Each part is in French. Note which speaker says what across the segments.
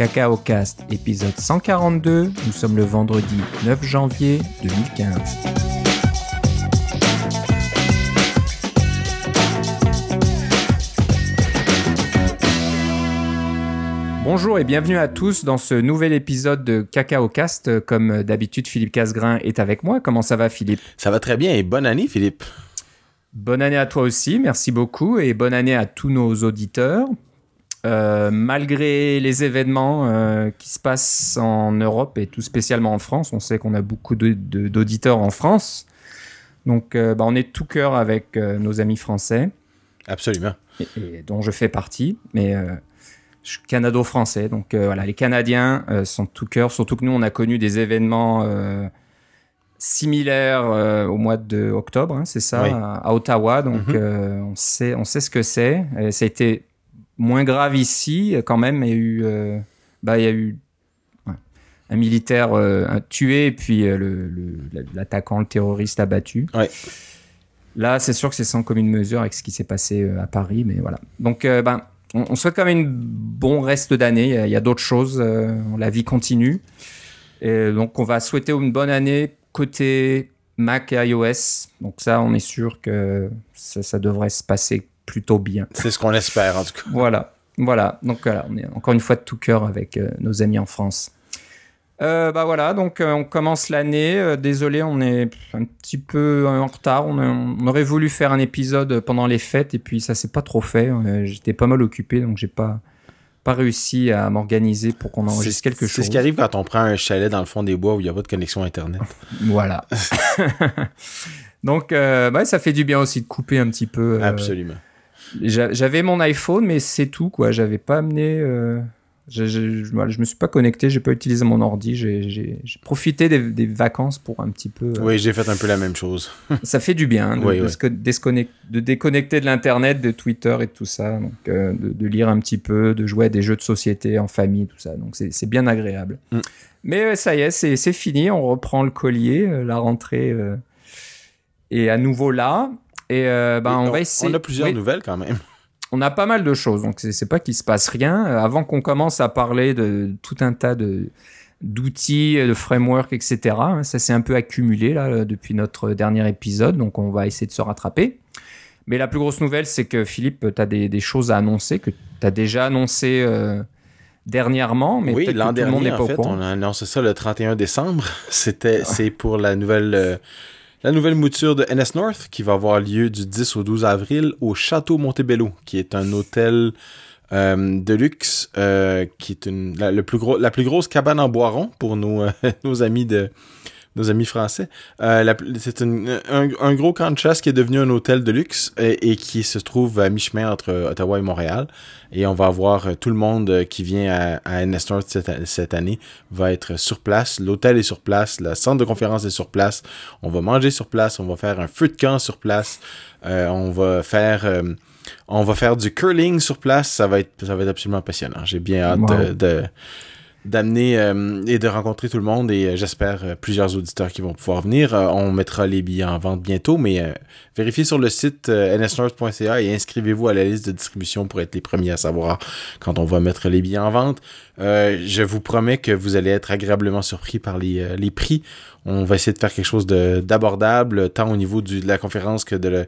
Speaker 1: Cacao Cast, épisode 142. Nous sommes le vendredi 9 janvier 2015. Bonjour et bienvenue à tous dans ce nouvel épisode de Cacao Cast. Comme d'habitude, Philippe Casgrain est avec moi. Comment ça va, Philippe?
Speaker 2: Ça va très bien et bonne année, Philippe.
Speaker 1: Bonne année à toi aussi, merci beaucoup et bonne année à tous nos auditeurs. Euh, malgré les événements euh, qui se passent en Europe et tout spécialement en France, on sait qu'on a beaucoup d'auditeurs en France. Donc, euh, bah, on est tout cœur avec nos amis français.
Speaker 2: Absolument.
Speaker 1: Et, dont je fais partie. Mais je suis canado-français. Donc, voilà, les Canadiens sont tout cœur. Surtout que nous, on a connu des événements similaires au mois d'octobre, hein, c'est ça, à, Ottawa. Donc, mm-hmm. on, sait, on sait ce que c'est. Ça a été moins grave ici, quand même. Il y a eu, euh, bah, il y a eu un militaire euh, tué et puis euh, l'attaquant, le, terroriste abattu.
Speaker 2: Ouais.
Speaker 1: Là, c'est sûr que c'est sans commune mesure avec ce qui s'est passé à Paris, mais voilà. Donc, ben, on, souhaite quand même un bon reste d'année. Il y a, d'autres choses. la vie continue. Et donc, on va souhaiter une bonne année côté Mac et iOS. Donc, ça, on est sûr que ça, ça devrait se passer plutôt bien.
Speaker 2: C'est ce qu'on espère en tout cas.
Speaker 1: Voilà, voilà. Donc voilà, on est encore une fois de tout cœur avec euh, nos amis en France. Euh, bah voilà, donc euh, on commence l'année. désolé, on est un petit peu en retard. On, aurait voulu faire un épisode pendant les fêtes et puis ça s'est pas trop fait. J'étais pas mal occupé, donc j'ai pas pas réussi à m'organiser pour qu'on enregistre quelque chose.
Speaker 2: C'est ce qui arrive quand on prend un chalet dans le fond des bois où il n'y a pas de connexion internet.
Speaker 1: voilà. donc bah, ça fait du bien aussi de couper un petit peu.
Speaker 2: Absolument.
Speaker 1: J'avais mon iPhone, mais c'est tout, quoi. J'avais pas amené. Euh, je, je, je, me suis pas connecté, j'ai pas utilisé mon ordi. J'ai profité des, vacances pour un petit peu. Euh,
Speaker 2: oui, j'ai fait un peu la même chose.
Speaker 1: ça fait du bien hein, de, de, déconnecter de l'internet, de Twitter et tout ça. Donc, euh, de, lire un petit peu, de jouer à des jeux de société en famille, tout ça. Donc, c'est bien agréable. Mm. Mais ça y est, c'est fini. On reprend le collier. la rentrée est à nouveau là. Et euh, ben, on, va essayer.
Speaker 2: On a plusieurs nouvelles quand même.
Speaker 1: On a pas mal de choses, donc c'est pas qu'il se passe rien. Euh, avant qu'on commence à parler de tout un tas de d'outils, de frameworks, etc. Hein, ça s'est un peu accumulé là depuis notre dernier épisode, donc on va essayer de se rattraper. Mais la plus grosse nouvelle, c'est que Philippe, tu as des, choses à annoncer, que tu as déjà annoncé euh, dernièrement, mais
Speaker 2: oui, l'an dernier, en fait, on a annoncé ça le 31 décembre. C'était, c'est pour la nouvelle la nouvelle mouture de NS North qui va avoir lieu du 10 au 12 avril au Château Montebello, qui est un hôtel euh, de luxe, euh, qui est la, plus grosse cabane en bois rond pour nos, nos amis de nos amis français. Euh, c'est un, un, gros camp de chasse qui est devenu un hôtel de luxe et, qui se trouve à mi-chemin entre Ottawa et Montréal. Et on va avoir euh, tout le monde euh, qui vient à, à NS North cette, cette, année va être sur place. L'hôtel est sur place, le centre de conférence est sur place. On va manger sur place, on va faire un feu de camp sur place. Euh, on va faire on va faire du curling sur place. Ça va être ça va être absolument passionnant. J'ai bien hâte de d'amener euh, et de rencontrer tout le monde et euh, j'espère euh, plusieurs auditeurs qui vont pouvoir venir. on mettra les billets en vente bientôt, mais vérifiez sur le site nsnorth.ca et inscrivez-vous à la liste de distribution pour être les premiers à savoir quand on va mettre les billets en vente. je vous promets que vous allez être agréablement surpris par les, les prix. On va essayer de faire quelque chose d'abordable, tant au niveau du, de la conférence que de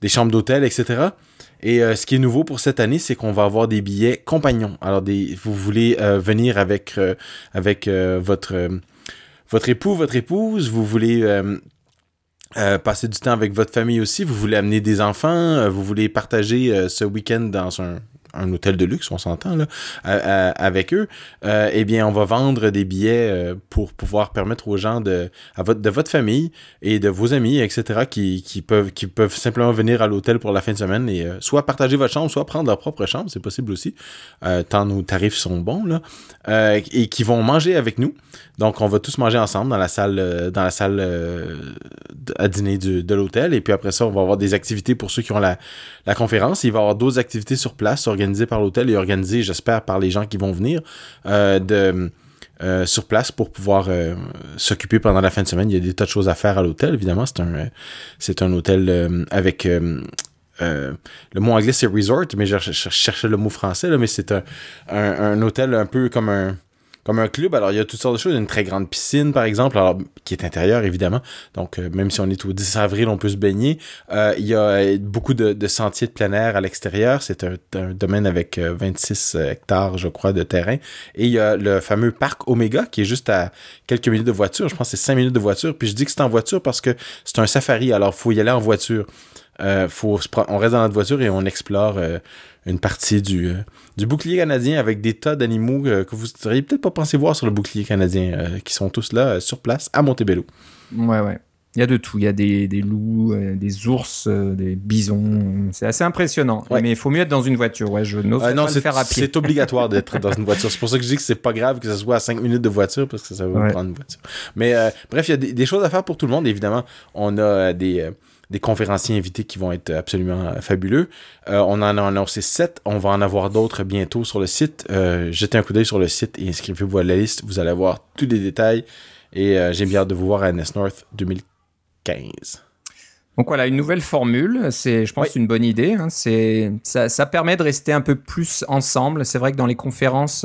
Speaker 2: des chambres d'hôtel, etc. Et euh, ce qui est nouveau pour cette année, c'est qu'on va avoir des billets compagnons. Alors, vous voulez euh, venir avec, euh, avec votre, votre époux, votre épouse, vous voulez passer du temps avec votre famille aussi, vous voulez amener des enfants, vous voulez partager ce week-end dans un, un hôtel de luxe, on s'entend là, avec eux, euh, eh bien, on va vendre des billets euh, pour pouvoir permettre aux gens de, à votre, de votre famille et de vos amis, etc., qui, qui peuvent, qui peuvent simplement venir à l'hôtel pour la fin de semaine et euh, soit partager votre chambre, soit prendre leur propre chambre, c'est possible aussi, tant nos tarifs sont bons là, et qui vont manger avec nous. Donc, on va tous manger ensemble dans la salle, dans la salle à dîner de l'hôtel. Et puis après ça, on va avoir des activités pour ceux qui ont la, la conférence. Il va y avoir d'autres activités sur place organisées par l'hôtel et organisées, j'espère, par les gens qui vont venir euh, de, euh, sur place pour pouvoir euh, s'occuper pendant la fin de semaine. Il y a des tas de choses à faire à l'hôtel, évidemment. C'est un, un hôtel avec le mot anglais c'est resort, mais je, cherchais le mot français, là, mais c'est un, un, hôtel un peu comme un comme un club. Alors, il y a toutes sortes de choses. Une très grande piscine, par exemple, qui est intérieure, évidemment. Donc, euh, même si on est au 10 avril, on peut se baigner. Euh, il y a beaucoup de, sentiers de plein air à l'extérieur. C'est un, domaine avec 26 euh, hectares, je crois, de terrain. Et il y a le fameux parc Omega, qui est juste à quelques minutes de voiture. Je pense que c'est 5 minutes de voiture. Puis je dis que c'est en voiture parce que c'est un safari. Alors, il faut y aller en voiture. Faut, on reste dans notre voiture et on explore une partie du, euh, du bouclier canadien avec des tas d'animaux euh, que vous n'auriez peut-être pas pensé voir sur le bouclier canadien, euh, qui sont tous là sur place à Montebello.
Speaker 1: Ouais, ouais. Il y a de tout. Il y a des, des loups, des ours, des bisons. C'est assez impressionnant. Mais il faut mieux être dans une voiture. Ouais, je n'ose pas le faire à pied.
Speaker 2: C'est obligatoire d'être dans une voiture. C'est pour ça que je dis que c'est pas grave que ce soit à 5 minutes de voiture parce que ça va prendre une voiture. Mais bref, il y a des, des, choses à faire pour tout le monde. Évidemment, on a des des conférenciers invités qui vont être absolument euh, fabuleux. Euh, on en a annoncé sept. On va en avoir d'autres bientôt sur le site. Euh, jetez un coup d'œil sur le site et inscrivez-vous à la liste. Vous allez avoir tous les détails. Et j'ai bien hâte de vous voir à NS North 2015.
Speaker 1: Donc voilà, une nouvelle formule, c'est, je pense, une bonne idée. Hein. C'est, ça, permet de rester un peu plus ensemble. C'est vrai que dans les conférences,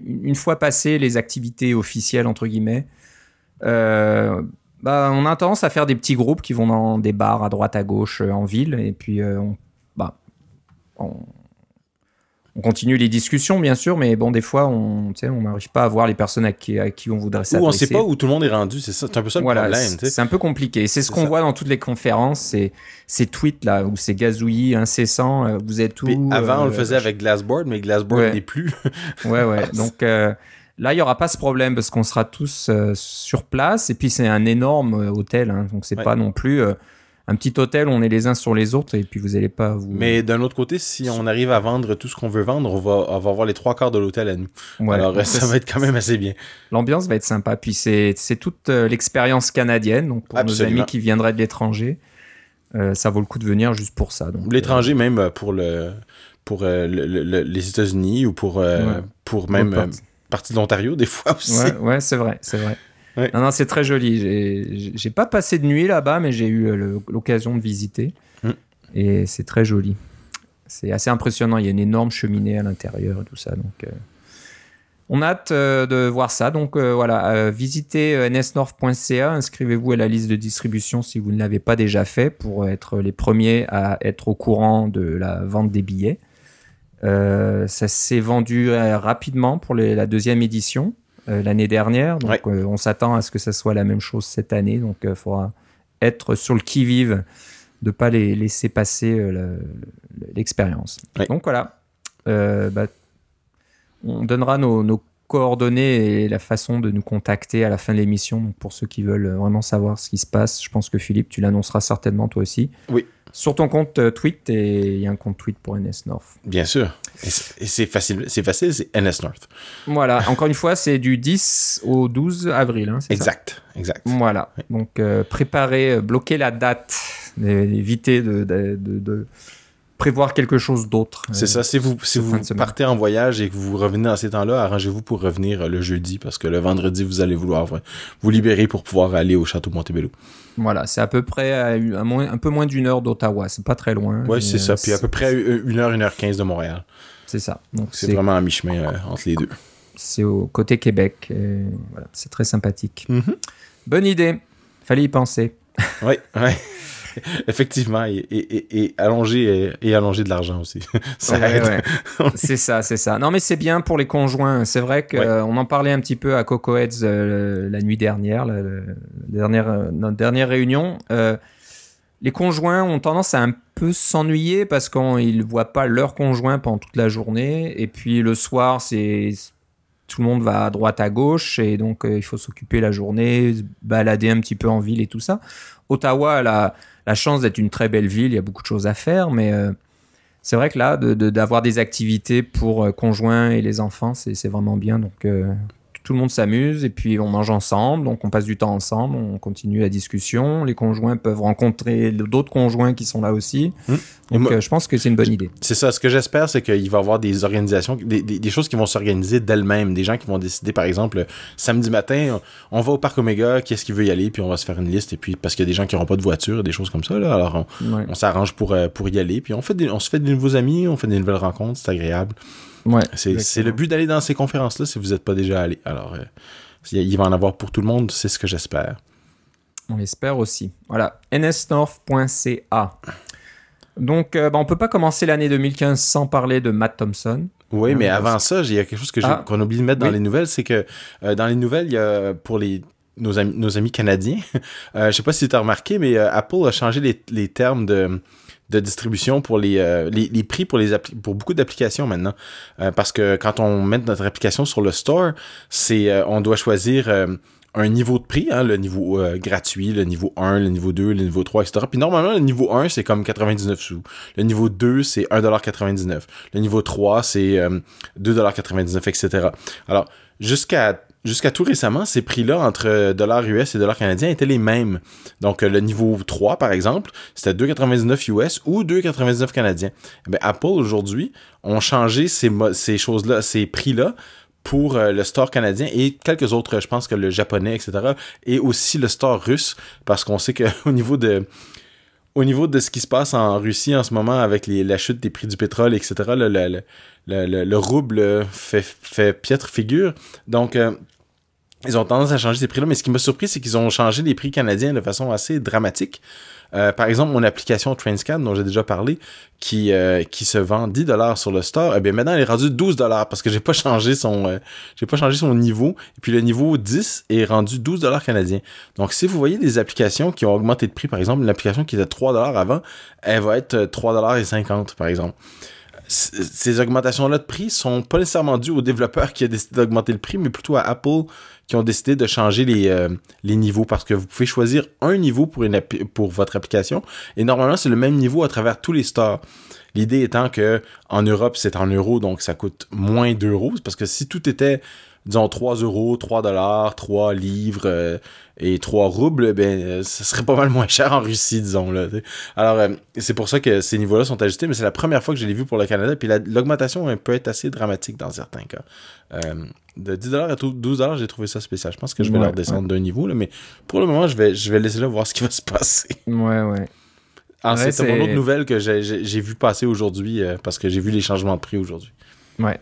Speaker 1: une fois passées les activités officielles entre guillemets, bah, on a tendance à faire des petits groupes qui vont dans des bars à droite à gauche euh, en ville et puis euh, on, bah, on, continue les discussions bien sûr mais bon des fois on on n'arrive pas à voir les personnes à qui, à qui on voudrait s'adresser.
Speaker 2: Ou on sait pas où tout le monde est rendu, c'est ça, c'est un peu ça le problème.
Speaker 1: C'est un peu compliqué. C'est ce qu'on voit dans toutes les conférences, c'est ces tweets là où c'est gazouillis incessant. Euh, vous êtes où
Speaker 2: Avant on le faisait avec Glassboard, mais Glassboard n'est plus.
Speaker 1: ouais ouais. Donc Là, il n'y aura pas ce problème parce qu'on sera tous euh, sur place. Et puis, c'est un énorme euh, hôtel. Hein, donc, c'est pas non plus euh, un petit hôtel où on est les uns sur les autres et puis vous n'allez pas vous.
Speaker 2: Mais d'un autre côté, si on arrive à vendre tout ce qu'on veut vendre, on va, avoir les trois quarts de l'hôtel à nous. Alors, ça va être quand même assez bien.
Speaker 1: L'ambiance va être sympa. Puis, c'est toute l'expérience canadienne. Donc, pour nos amis qui viendraient de l'étranger, ça vaut le coup de venir juste pour ça.
Speaker 2: L'étranger, même pour le pour les États-Unis ou pour, pour même partie de l'Ontario des fois aussi.
Speaker 1: Ouais, c'est vrai, c'est vrai. Non, non, c'est très joli. J'ai pas passé de nuit là-bas, mais j'ai eu euh, l'occasion de visiter. Mm. Et c'est très joli. C'est assez impressionnant. Il y a une énorme cheminée à l'intérieur et tout ça. Donc, euh, on a hâte euh, de voir ça. Donc voilà, visitez nsnorth.ca. Inscrivez-vous à la liste de distribution si vous ne l'avez pas déjà fait pour être les premiers à être au courant de la vente des billets. Euh, ça s'est vendu euh, rapidement pour la deuxième édition euh, l'année dernière. Donc, on s'attend à ce que ça soit la même chose cette année. Donc, il faudra être sur le qui-vive de pas les laisser passer l'expérience. Donc voilà, bah, on donnera nos, coordonnées et la façon de nous contacter à la fin de l'émission. Pour ceux qui veulent vraiment savoir ce qui se passe, je pense que Philippe, tu l'annonceras certainement toi aussi.
Speaker 2: Oui
Speaker 1: sur ton compte euh, tweet et il y a un compte tweet pour NS North.
Speaker 2: Bien sûr. Et c'est facile, c'est facile, c'est NS North.
Speaker 1: Voilà. Encore une fois, c'est du 10 au 12 avril. Hein,
Speaker 2: exact, exact.
Speaker 1: Voilà. Donc euh, préparez, euh, bloquez la date, évitez de, de, de prévoir quelque chose d'autre.
Speaker 2: C'est ça. Si vous, si vous partez en voyage et que vous revenez dans ces temps-là, arrangez-vous pour revenir le jeudi parce que le vendredi, vous allez vouloir vous libérer pour pouvoir aller au château Montebello.
Speaker 1: Voilà, c'est à peu près un, peu moins d'une heure d'Ottawa. C'est pas très loin.
Speaker 2: Oui, c'est ça. Puis à peu près une heure, une heure quinze de Montréal.
Speaker 1: C'est ça.
Speaker 2: Donc c'est vraiment à mi-chemin euh, entre les deux.
Speaker 1: C'est au côté Québec. voilà, c'est très sympathique.
Speaker 2: Mm-hmm.
Speaker 1: Bonne idée. Fallait y penser.
Speaker 2: Oui, oui. Effectivement, et, et, et, allonger et, allonger de l'argent aussi.
Speaker 1: c'est ça, c'est ça. Non, mais c'est bien pour les conjoints. C'est vrai qu'on euh, en parlait un petit peu à Coco Heads euh, la nuit dernière, la, dernière, euh, notre dernière réunion. les conjoints ont tendance à un peu s'ennuyer parce qu'ils ne voient pas leur conjoint pendant toute la journée. Et puis le soir, c'est tout le monde va à droite à gauche et donc il faut s'occuper la journée, balader un petit peu en ville et tout ça. Ottawa, la, la chance d'être une très belle ville, il y a beaucoup de choses à faire, mais euh, c'est vrai que là, d'avoir de, des activités pour euh, conjoints et les enfants, c'est vraiment bien. Donc, euh, tout le monde s'amuse et puis on mange ensemble, donc on passe du temps ensemble, on continue la discussion. Les conjoints peuvent rencontrer d'autres conjoints qui sont là aussi. Mmh. Donc euh, je pense que c'est une bonne idée.
Speaker 2: C'est ça. Ce que j'espère, c'est qu'il va y avoir des organisations, des, choses qui vont s'organiser d'elles-mêmes. Des gens qui vont décider, par exemple, samedi matin, on va au parc Omega, qui est-ce qui veut y aller, puis on va se faire une liste. Et puis parce qu'il y a des gens qui n'auront pas de voiture, des choses comme ça. Là, alors on, s'arrange pour, euh, pour y aller. Puis on, fait on se fait de nouveaux amis, on fait des nouvelles rencontres, c'est agréable.
Speaker 1: Ouais,
Speaker 2: c'est le but d'aller dans ces conférences-là si vous n'êtes pas déjà allé. Alors, euh, il va en avoir pour tout le monde, c'est ce que j'espère.
Speaker 1: On l'espère aussi. Voilà, nsnorth.ca. Donc, euh, bah, on peut pas commencer l'année 2015 sans parler de Matt Thompson.
Speaker 2: Oui, mais avant ça, il y a quelque chose que ah. qu'on oublie de mettre dans les nouvelles, c'est que euh, dans les nouvelles, il y a pour les nos amis, nos amis canadiens, je sais pas si tu as remarqué, mais Apple a changé les, les termes de de distribution pour les, euh, les, prix pour, les pour beaucoup d'applications maintenant. Euh, parce que quand on met notre application sur le store, c'est euh, on doit choisir un niveau de prix, hein, le niveau gratuit, le niveau 1, le niveau 2, le niveau 3, etc. Puis normalement, le niveau 1, c'est comme 99 sous. Le niveau 2, c'est 1,99$. Le niveau 3, c'est 2,99$, etc. Alors, jusqu'à jusqu'à tout récemment, ces prix-là entre dollars US et dollars canadiens étaient les mêmes. Donc, le niveau 3, par exemple, c'était 2,99 US ou 2,99 canadiens. Eh Apple, aujourd'hui, ont changé ces, ces choses-là, ces prix-là pour euh, le store canadien et quelques autres, je pense que le japonais, etc. Et aussi le store russe, parce qu'on sait qu'au niveau de au niveau de ce qui se passe en Russie en ce moment avec la chute des prix du pétrole, etc., le, le, le, le rouble fait, fait piètre figure. Donc, euh, ils ont tendance à changer ces prix-là, mais ce qui m'a surpris, c'est qu'ils ont changé les prix canadiens de façon assez dramatique. Euh, par exemple, mon application Trainscan, dont j'ai déjà parlé, qui, euh, se vend 10 dollars sur le store, eh bien maintenant elle est rendue 12 dollars parce que j'ai pas changé son euh, pas changé son niveau et puis le niveau 10 est rendu 12 dollars canadiens. Donc si vous voyez des applications qui ont augmenté de prix par exemple, une application qui était 3 dollars avant, elle va être 3 dollars et 50 par exemple ces augmentations-là de prix sont pas nécessairement dues au développeur qui a décidé d'augmenter le prix, mais plutôt à Apple qui ont décidé de changer les, euh, les niveaux parce que vous pouvez choisir un niveau pour, pour votre application et normalement c'est le même niveau à travers tous les stores. L'idée étant que en Europe c'est en euros donc ça coûte moins d'euros parce que si tout était disons 3 euros, 3 dollars, 3 livres euh, et 3 roubles, ben euh, ce serait pas mal moins cher en Russie, disons là. Alors euh, c'est pour ça que ces niveaux-là sont ajustés, mais c'est la première fois que je l'ai vu pour le Canada, puis l'augmentation peut être assez dramatique dans certains cas. de 10 dollars à 12 dollars, j'ai trouvé ça spécial. Je pense que je vais leur descendre d'un niveau, là, mais pour le moment, je vais, je vais laisser là voir ce qui va se passer.
Speaker 1: Ouais, ouais.
Speaker 2: Ah, c'est mon autre nouvelle que j'ai vu passer aujourd'hui parce que j'ai vu les changements de prix aujourd'hui.
Speaker 1: Ouais.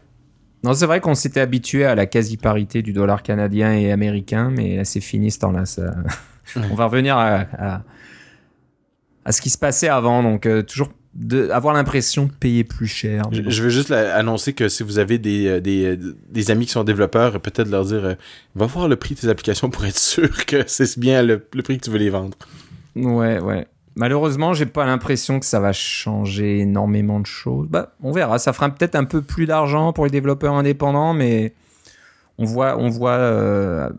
Speaker 1: Non, c'est vrai qu'on s'était habitué à la quasi-parité du dollar canadien et américain, mais là, c'est fini ce temps-là. Ça... On va revenir à, à, ce qui se passait avant. Donc, euh, toujours de, avoir l'impression de payer plus cher.
Speaker 2: Je, veux juste annoncer que si vous avez des, euh, des, euh, des amis qui sont développeurs, peut-être leur dire va voir le prix de tes applications pour être sûr que c'est bien le, le prix que tu veux les vendre.
Speaker 1: Ouais, ouais. Malheureusement, j'ai pas l'impression que ça va changer énormément de choses. Bah, on verra. Ça fera peut-être un peu plus d'argent pour les développeurs indépendants, mais on voit, on voit euh,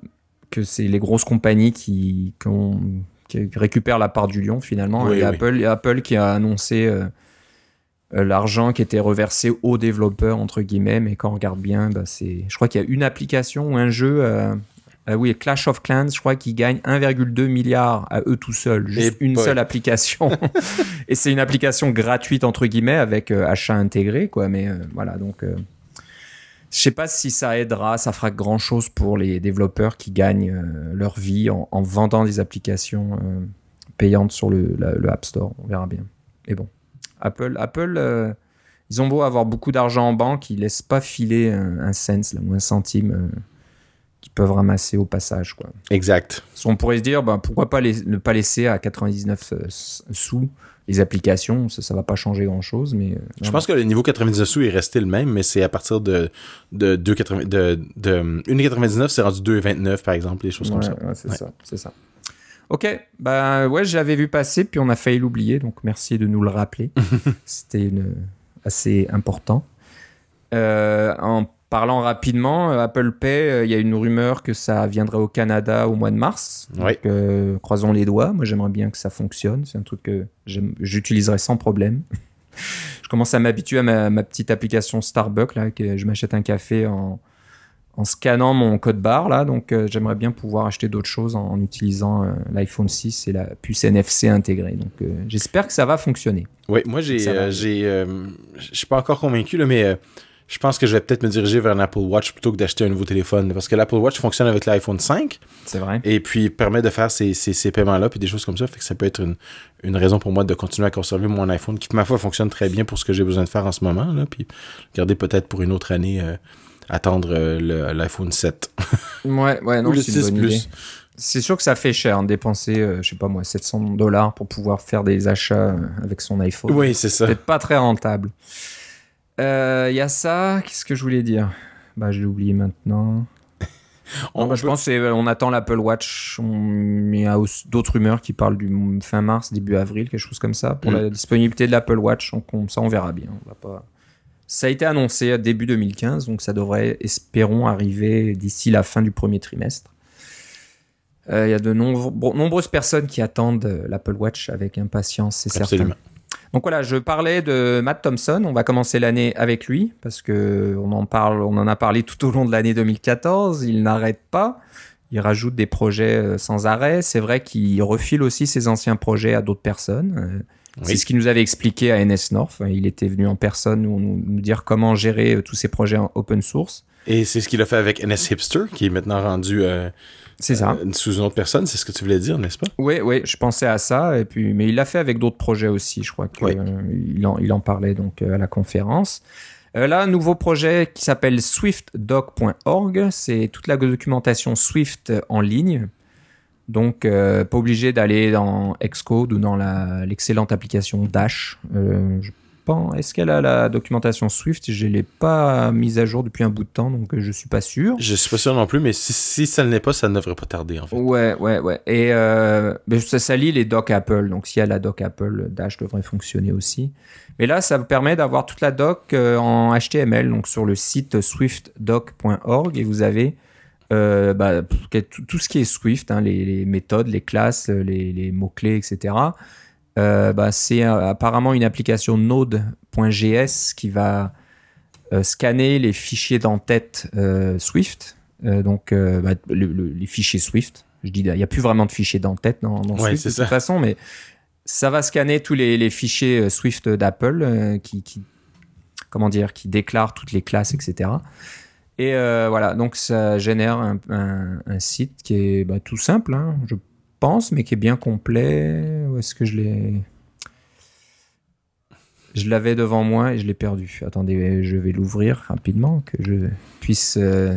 Speaker 1: que c'est les grosses compagnies qui, qui, récupèrent la part du lion finalement. et Apple, Apple qui a annoncé euh, euh, l'argent qui était reversé aux développeurs entre guillemets, mais quand on regarde bien, bah, c'est, je crois qu'il y a une application ou un jeu euh, oui, Clash of Clans, je crois qu'ils gagnent 1,2 milliard à eux tout seuls, juste une seule application. et c'est une application gratuite entre guillemets avec euh, achat intégré, quoi. Mais euh, voilà, donc je sais pas si ça aidera, ça fera grand chose pour les développeurs qui gagnent leur vie en, vendant des applications payantes sur le, App Store. On verra bien. Et bon, Apple, Apple, ils ont beau avoir beaucoup d'argent en banque, ils laissent pas filer un, un cent ou un centime qui peuvent ramasser au passage. Quoi.
Speaker 2: Exact.
Speaker 1: On pourrait se dire, ben, pourquoi pas ne pas laisser à 99 euh, sous les applications, ça, ça va pas changer grand chose. Mais, euh,
Speaker 2: je pense que le niveau 99 sous est resté le même, mais c'est à partir de, de, de, de, de 1,99, c'est rendu 2,29 par exemple, des choses comme ça.
Speaker 1: Ouais, c'est ça, c'est ça. Ok, bah ouais, j'avais vu passer, puis on a failli l'oublier, donc merci de nous le rappeler. C'était assez important. Euh, en Parlant rapidement, euh, Apple Pay, euh, il y a une rumeur que ça viendrait au Canada au mois de mars. Donc, euh, croisons les doigts. Moi, j'aimerais bien que ça fonctionne. C'est un truc que j'utiliserai sans problème. je commence à m'habituer à ma, petite application Starbucks, là, que je m'achète un café en, en scannant mon code barre là. Donc j'aimerais bien pouvoir acheter d'autres choses en, utilisant l'iPhone 6 et la puce NFC intégrée. Donc j'espère que ça va fonctionner.
Speaker 2: Oui, moi j'ai, j'ai, je suis pas encore convaincu là, mais je pense que je vais peut-être me diriger vers un Apple Watch plutôt que d'acheter un nouveau téléphone. Parce que l'Apple Watch fonctionne avec l'iPhone 5.
Speaker 1: C'est vrai.
Speaker 2: Et puis permet de faire ces, ces, paiements-là, puis des choses comme ça. Fait que ça peut être une, une, raison pour moi de continuer à conserver mon iPhone, qui, ma foi, fonctionne très bien pour ce que j'ai besoin de faire en ce moment. Là, puis garder peut-être pour une autre année, euh, attendre euh, l'iPhone 7.
Speaker 1: ouais, ouais, non, c'est une bonne Idée. C'est sûr que ça fait cher, de dépenser, euh, je sais pas moi, 700 dollars pour pouvoir faire des achats avec son iPhone.
Speaker 2: Oui, c'est ça.
Speaker 1: Peut-être pas très rentable. Il euh, y a ça. Qu'est-ce que je voulais dire? Bah, je l'ai oublié maintenant. on, bah, je pense qu'on attend l'Apple Watch. Il y a d'autres rumeurs qui parlent du fin mars, début avril, quelque chose comme ça, pour mm. la disponibilité de l'Apple Watch. Donc, ça, on verra bien. On va pas... Ça a été annoncé à début 2015, donc ça devrait, espérons, arriver d'ici la fin du premier trimestre. Euh, il y a de nombreuses personnes qui attendent l'Apple Watch avec impatience, c'est certain. Donc voilà, je parlais de Matt Thompson. On va commencer l'année avec lui parce que on en parle, on en a parlé tout au long de l'année 2014. Il n'arrête pas. Il rajoute des projets euh, sans arrêt. C'est vrai qu'il refile aussi ses anciens projets à d'autres personnes. Euh, c'est ce qu'il nous avait expliqué à NS North. Il était venu en personne nous, dire comment gérer euh, tous ces projets en open source.
Speaker 2: Et c'est ce qu'il a fait avec NS Hipster, qui est maintenant rendu
Speaker 1: c'est ça.
Speaker 2: Euh, sous une autre personne, c'est ce que tu voulais dire, n'est-ce pas?
Speaker 1: Oui, oui, je pensais à ça. Et puis, mais il l'a fait avec d'autres projets aussi. Je crois qu'il euh, en, il en parlait donc euh, à la conférence. là, un nouveau projet qui s'appelle swiftdoc.org. C'est toute la documentation Swift en ligne. Donc, pas obligé d'aller dans Xcode ou dans l'excellente application Dash. je est-ce qu'elle a la documentation Swift? Je ne l'ai pas mise à jour depuis un bout de temps, donc euh, je suis pas sûr.
Speaker 2: Je suis pas sûr non plus, mais si, ça ne l'est pas, ça ne devrait pas tarder en fait.
Speaker 1: Ouais, ouais, ouais. Et euh, ça, ça, lit les docs Apple, donc s'il y a la doc Apple, Dash devrait fonctionner aussi. Mais là, ça vous permet d'avoir toute la doc euh, en HTML, donc sur le site swiftdoc.org, et vous avez bah, tout, ce qui est Swift, hein, les, méthodes, les classes, les, les mots-clés, etc. Euh, bah, c'est euh, apparemment une application Node.js qui va euh, scanner les fichiers d'entête Swift. donc, bah, les fichiers Swift. Je dis, il n'y a plus vraiment de fichiers d'entête dans, dans Swift de toute façon, mais ça va scanner tous les, fichiers Swift d'Apple qui, comment dire, qui déclarent toutes les classes, etc. Et voilà, donc ça génère un, site qui est bah, tout simple. Hein. Je pense, mais qui est bien complet. Où est-ce que je l'ai Je l'avais devant moi et je l'ai perdu. Attendez, je vais l'ouvrir rapidement, que je puisse euh,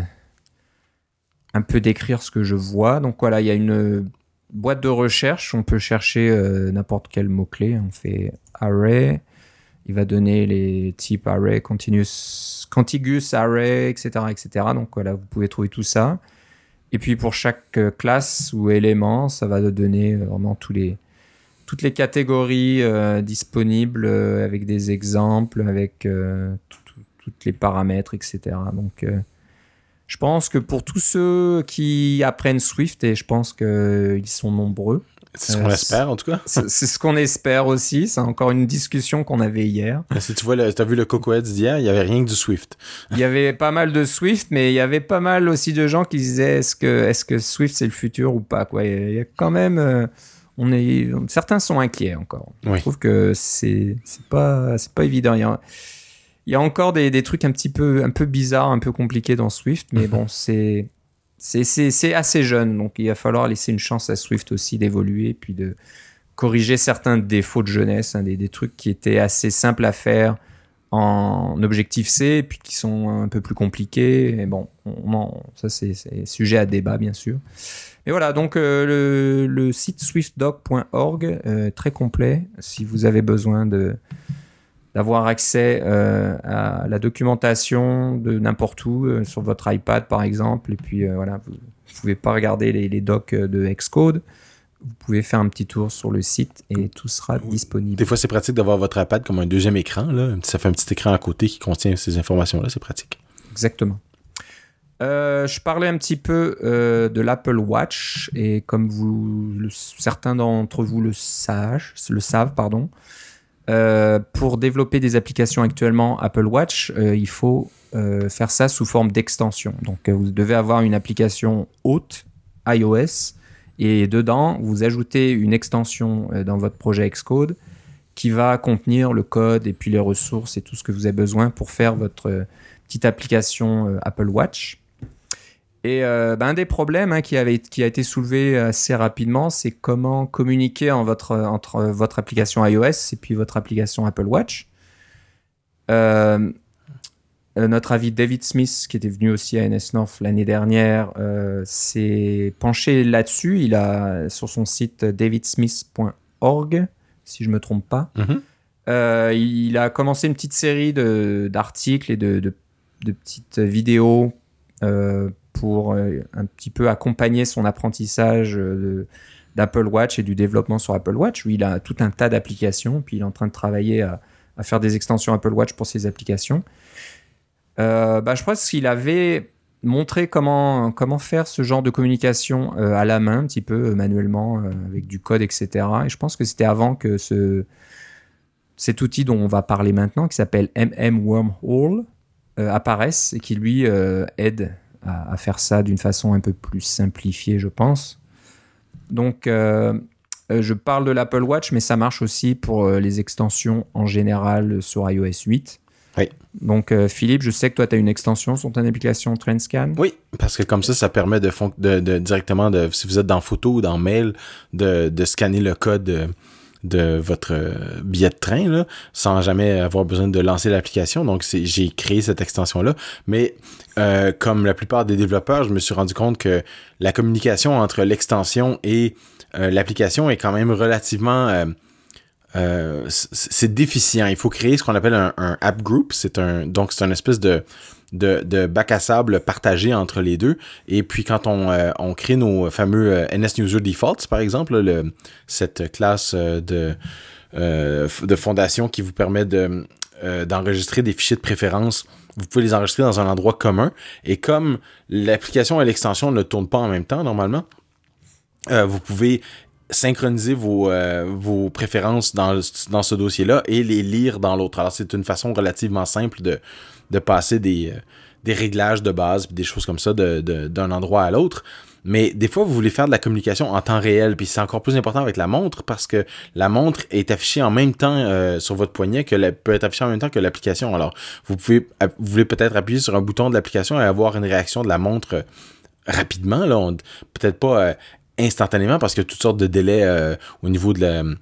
Speaker 1: un peu décrire ce que je vois. Donc voilà, il y a une boîte de recherche. On peut chercher euh, n'importe quel mot-clé. On fait array. Il va donner les types array, continuous, contiguous array, etc., etc. Donc voilà, vous pouvez trouver tout ça. Et puis pour chaque euh, classe ou élément, ça va donner euh, vraiment tous les, toutes les catégories euh, disponibles avec des exemples, avec tous les paramètres, etc. Donc je pense que pour tous ceux qui apprennent Swift, et je pense qu'ils sont nombreux,
Speaker 2: c'est ce qu'on euh, espère, en tout cas.
Speaker 1: C'est ce qu'on espère aussi. C'est encore une discussion qu'on avait hier.
Speaker 2: Si tu vois, as vu le Coco d'hier, il y avait rien que du Swift.
Speaker 1: Il y avait pas mal de Swift, mais il y avait pas mal aussi de gens qui disaient est-ce que, est-ce que Swift c'est le futur ou pas, quoi. Il y a quand même, euh, on est, certains sont inquiets encore. Je trouve que c'est, c'est pas, c'est pas évident. Il y a, il y a encore des, des, trucs un petit peu, un peu bizarres, un peu compliqués dans Swift, mais bon, c'est, c'est assez jeune, donc il va falloir laisser une chance à Swift aussi d'évoluer, puis de corriger certains défauts de jeunesse, hein, des, trucs qui étaient assez simples à faire en objectif C, puis qui sont un peu plus compliqués. Et bon, ça c'est sujet à débat bien sûr. Et voilà, donc euh, le, site swiftdoc.org, euh, très complet, si vous avez besoin de d'avoir accès euh, à la documentation de n'importe où, euh, sur votre iPad par exemple. Et puis euh, voilà, vous ne pouvez pas regarder les, docs de Xcode. Vous pouvez faire un petit tour sur le site et tout sera disponible.
Speaker 2: Des fois, c'est pratique d'avoir votre iPad comme un deuxième écran. Là. Ça fait un petit écran à côté qui contient ces informations-là. C'est pratique.
Speaker 1: Exactement. je parlais un petit peu de l'Apple Watch et comme vous, certains d'entre vous le, savent, le savent, pardon, pour développer des applications actuellement Apple Watch, il faut faire ça sous forme d'extension. Donc vous devez avoir une application haute iOS et dedans vous ajoutez une extension dans votre projet Xcode qui va contenir le code et puis les ressources et tout ce que vous avez besoin pour faire votre petite application Apple Watch. Et euh, ben, un des problèmes hein, qui, avait, qui a été soulevé assez rapidement, c'est comment communiquer en votre, entre votre application iOS et puis votre application Apple Watch. Euh, euh, notre ami David Smith, qui était venu aussi à NS North l'année dernière, s'est penché là-dessus. Il a sur son site davidsmith.org, si je me trompe pas. Mm-hmm. il a commencé une petite série d'articles et de, de, de, petites vidéos pour euh, un petit peu accompagner son apprentissage euh, d'Apple Watch et du développement sur Apple Watch, où il a tout un tas d'applications, puis il est en train de travailler à, faire des extensions Apple Watch pour ses applications. Euh, bah, je pense qu'il avait montré comment, comment faire ce genre de communication à la main, un petit peu manuellement, avec du code, etc. Et je pense que c'était avant que ce, cet outil dont on va parler maintenant, qui s'appelle MM Wormhole, apparaisse et qui lui aide à, faire ça d'une façon un peu plus simplifiée, je pense. Donc, euh, euh, je parle de l'Apple Watch, mais ça marche aussi pour euh, les extensions en général sur iOS 8.
Speaker 2: Oui.
Speaker 1: Donc, Philippe, je sais que toi, tu as une extension sur ton application TrendScan.
Speaker 2: Oui, parce que comme ça, ça permet de, de, directement, de, si vous êtes dans photo ou dans mail, de, de scanner le code de votre euh, billet de train là, sans jamais avoir besoin de lancer l'application. Donc j'ai créé cette extension là, mais euh, comme la plupart des développeurs, je me suis rendu compte que la communication entre l'extension et euh, l'application est quand même relativement c'est déficient. Il faut créer ce qu'on appelle un, un, app group. C'est un donc c'est une espèce de de, bac à sable partagé entre les deux. Et puis quand on, euh, crée nos fameux euh, NS User Defaults, par exemple, le, cette classe euh, de, fondation qui vous permet de, d'enregistrer des fichiers de préférence, vous pouvez les enregistrer dans un endroit commun. Et comme l'application et l'extension ne tournent pas en même temps normalement, vous pouvez synchroniser vos, vos préférences dans, dans ce dossier-là et les lire dans l'autre. Alors c'est une façon relativement simple de, de passer des, euh, des réglages de base, des choses comme ça d'un endroit à l'autre. Mais des fois, vous voulez faire de la communication en temps réel, puis c'est encore plus important avec la montre parce que la montre est affichée en même temps euh, sur votre poignet que peut être affichée en même temps que l'application. Alors, vous pouvez, vous voulez peut-être appuyer sur un bouton de l'application et avoir une réaction de la montre euh, rapidement, peut-être pas instantanément parce qu'il y a toutes sortes de délais au niveau de la euh,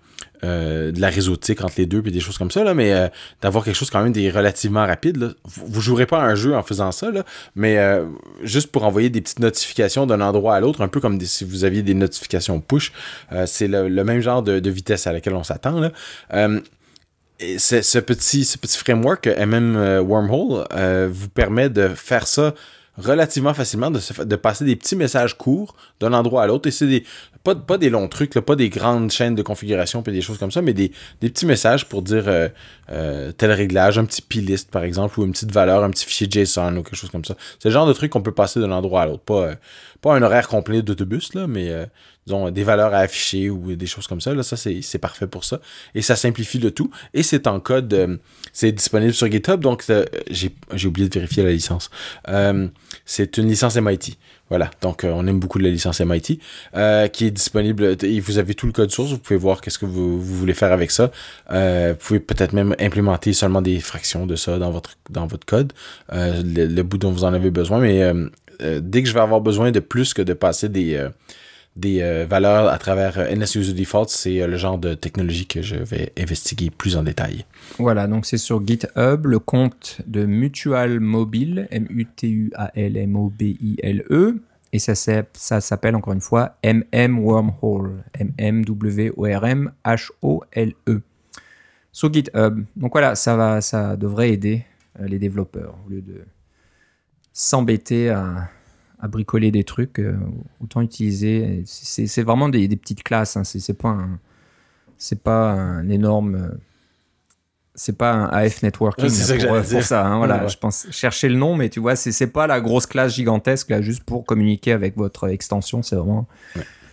Speaker 2: de la réseautique entre les deux puis des choses comme ça là mais euh, d'avoir quelque chose quand même des relativement rapide. Vous, vous, jouerez pas un jeu en faisant ça là mais euh, juste pour envoyer des petites notifications d'un endroit à l'autre un peu comme si vous aviez des notifications push c'est le, même genre de, vitesse à laquelle on s'attend ce petit ce petit framework MM Wormhole vous permet de faire ça relativement facilement de, passer des petits messages courts d'un endroit à l'autre. Et c'est des, pas, des longs trucs, pas des grandes chaînes de configuration puis des choses comme ça, mais des, petits messages pour dire euh, euh, tel réglage, un petit plist par exemple, ou une petite valeur, un petit fichier JSON ou quelque chose comme ça. C'est le genre de truc qu'on peut passer d'un endroit à l'autre. Pas, euh, un horaire complet d'autobus, mais disons, des valeurs à afficher ou des choses comme ça. Là, ça, c'est parfait pour ça. Et ça simplifie le tout. Et c'est en code, c'est disponible sur GitHub, donc j'ai oublié de vérifier la licence. C'est une licence MIT. Voilà, donc euh, on aime beaucoup la licence MIT euh, qui est disponible. Et vous avez tout le code source, vous pouvez voir qu'est-ce que vous, voulez faire avec ça. Euh, vous pouvez peut-être même implémenter seulement des fractions de ça dans votre dans votre code, le, bout dont vous en avez besoin. Mais dès que je vais avoir besoin de plus que de passer des des valeurs à travers User Default, c'est le genre de technologie que je vais investiguer plus en détail.
Speaker 1: Voilà, donc c'est sur GitHub, le compte de Mutual Mobile, M-U-T-U-A-L-M-O-B-I-L-E, et ça, ça s'appelle encore une fois MM Wormhole, M-M-W-O-R-M-H-O-L-E, sur GitHub. Donc voilà, ça, va, ça devrait aider euh, les développeurs, au lieu de s'embêter à, bricoler des trucs, euh, autant utiliser. C'est vraiment des, petites classes, hein, c'est pas c'est pas un énorme c'est pas un AF networking pour, euh, pour, ça. Hein, voilà, je pense chercher le nom, mais tu vois, c'est pas la grosse classe gigantesque là, juste pour communiquer avec votre extension. C'est vraiment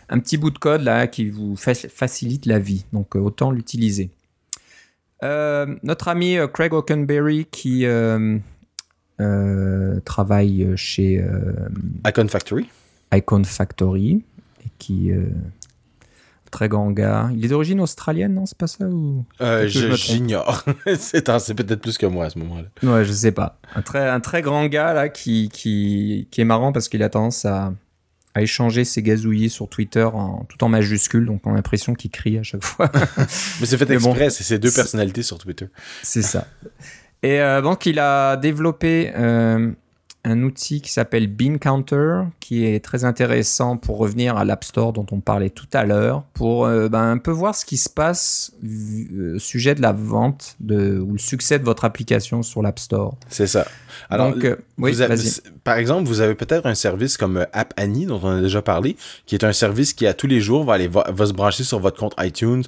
Speaker 1: un petit bout de code là qui vous facilite la vie. Donc euh, autant l'utiliser. notre ami Craig Oakenberry qui travaille chez
Speaker 2: Icon Factory.
Speaker 1: Icon Factory et qui très grand gars. Il est d'origine australienne, non C'est pas ça ou?
Speaker 2: Euh, J'ignore. c'est peut-être plus que moi à ce moment-là.
Speaker 1: Ouais, je sais pas. Un très, un très grand gars là qui, qui, qui est marrant parce qu'il a tendance à, à échanger ses gazouillis sur Twitter en, tout en majuscule, donc on a l'impression qu'il crie à chaque fois.
Speaker 2: Mais c'est fait exprès, c'est ses deux personnalités sur Twitter.
Speaker 1: C'est ça. Et euh, donc il a développé euh, un outil qui s'appelle Bean Counter, qui est très intéressant pour revenir à l'App Store dont on parlait tout à l'heure, pour euh, ben, un peu voir ce qui se passe au euh, sujet de la vente de, ou le succès de votre application sur l'App Store.
Speaker 2: C'est ça. Alors, Donc, euh, oui, par exemple, vous avez peut-être un service comme App Annie, dont on a déjà parlé, qui est un service qui, à tous les jours, va, aller, va, se brancher sur votre compte iTunes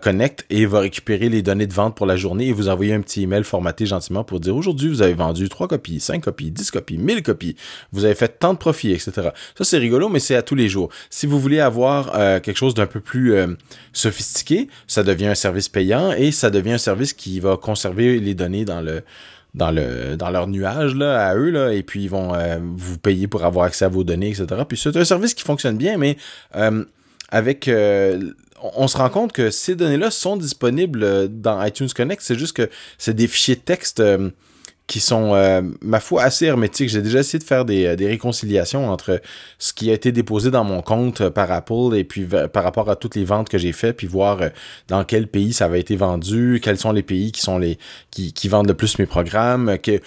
Speaker 2: Connect et va récupérer les données de vente pour la journée et vous envoyer un petit email formaté gentiment pour dire aujourd'hui, vous avez vendu 3 copies, 5 copies, 10 copies, 1000 copies, vous avez fait tant de profits, etc. Ça, c'est rigolo, mais c'est à tous les jours. Si vous voulez avoir euh, quelque chose d'un peu plus euh, sophistiqué, ça devient un service payant et ça devient un service qui va conserver les données dans le dans le dans leur nuage là à eux là et puis ils vont euh, vous payer pour avoir accès à vos données etc puis c'est un service qui fonctionne bien mais avec on se rend compte que ces données-là sont disponibles dans iTunes Connect. C'est juste que c'est des fichiers texte qui sont, euh, ma foi, assez hermétiques. J'ai déjà essayé de faire des, des, réconciliations entre ce qui a été déposé dans mon compte euh, par Apple et puis par rapport à toutes les ventes que j'ai faites, puis voir euh, dans quel pays ça avait été vendu, quels sont les pays qui sont les qui, qui vendent le plus mes programmes, que,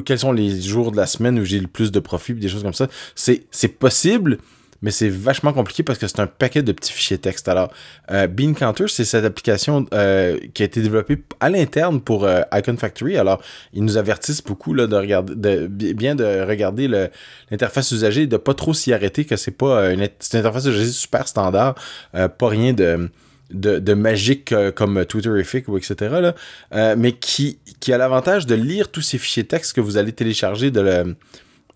Speaker 2: quels sont les jours de la semaine où j'ai le plus de profit, des choses comme ça. C'est possible, mais c'est vachement compliqué parce que c'est un paquet de petits fichiers texte. Alors, euh, Bean Counter, c'est cette application euh, qui a été développée à l'interne pour euh, Icon Factory. Alors, ils nous avertissent beaucoup là, de regarder, de, bien de regarder l'interface usagée, de pas trop s'y arrêter, que c'est pas une, une interface usagée super standard, pas rien de de, de magique comme Twitterific ou etc. Là, mais qui, qui a l'avantage de lire tous ces fichiers texte que vous allez télécharger de le,